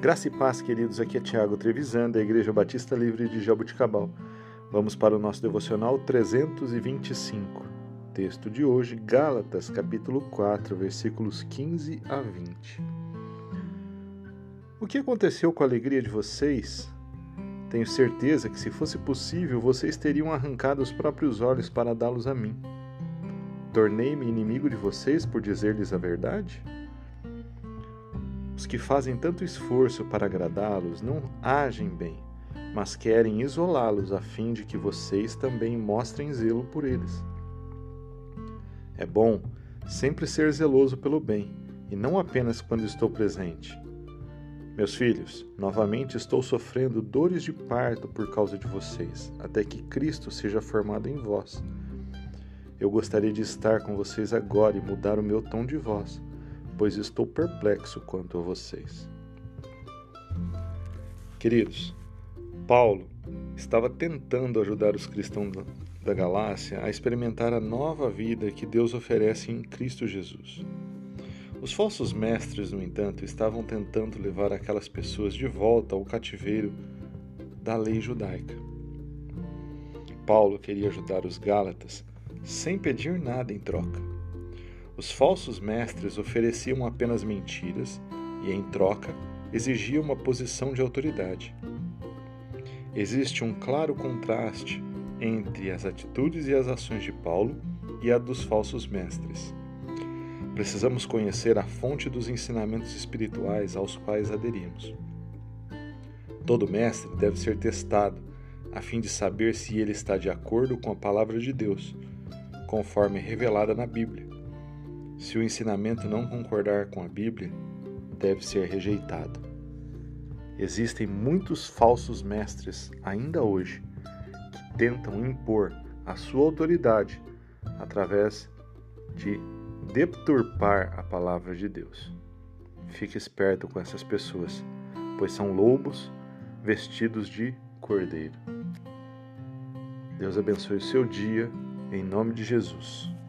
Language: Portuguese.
Graça e paz, queridos. Aqui é Tiago Trevisan, da Igreja Batista Livre de Jaboticabal. Vamos para o nosso devocional 325. Texto de hoje, Gálatas, capítulo 4, versículos 15 a 20. O que aconteceu com a alegria de vocês? Tenho certeza que, se fosse possível, vocês teriam arrancado os próprios olhos para dá-los a mim. Tornei-me inimigo de vocês por dizer-lhes a verdade? Os que fazem tanto esforço para agradá-los não agem bem, mas querem isolá-los a fim de que vocês também mostrem zelo por eles. É bom sempre ser zeloso pelo bem, e não apenas quando estou presente. Meus filhos, novamente estou sofrendo dores de parto por causa de vocês, até que Cristo seja formado em vós. Eu gostaria de estar com vocês agora e mudar o meu tom de voz pois estou perplexo quanto a vocês. Queridos, Paulo estava tentando ajudar os cristãos da Galácia a experimentar a nova vida que Deus oferece em Cristo Jesus. Os falsos mestres, no entanto, estavam tentando levar aquelas pessoas de volta ao cativeiro da lei judaica. Paulo queria ajudar os Gálatas sem pedir nada em troca. Os falsos mestres ofereciam apenas mentiras e, em troca, exigiam uma posição de autoridade. Existe um claro contraste entre as atitudes e as ações de Paulo e a dos falsos mestres. Precisamos conhecer a fonte dos ensinamentos espirituais aos quais aderimos. Todo mestre deve ser testado a fim de saber se ele está de acordo com a palavra de Deus, conforme revelada na Bíblia. Se o ensinamento não concordar com a Bíblia, deve ser rejeitado. Existem muitos falsos mestres ainda hoje que tentam impor a sua autoridade através de deturpar a palavra de Deus. Fique esperto com essas pessoas, pois são lobos vestidos de cordeiro. Deus abençoe o seu dia, em nome de Jesus.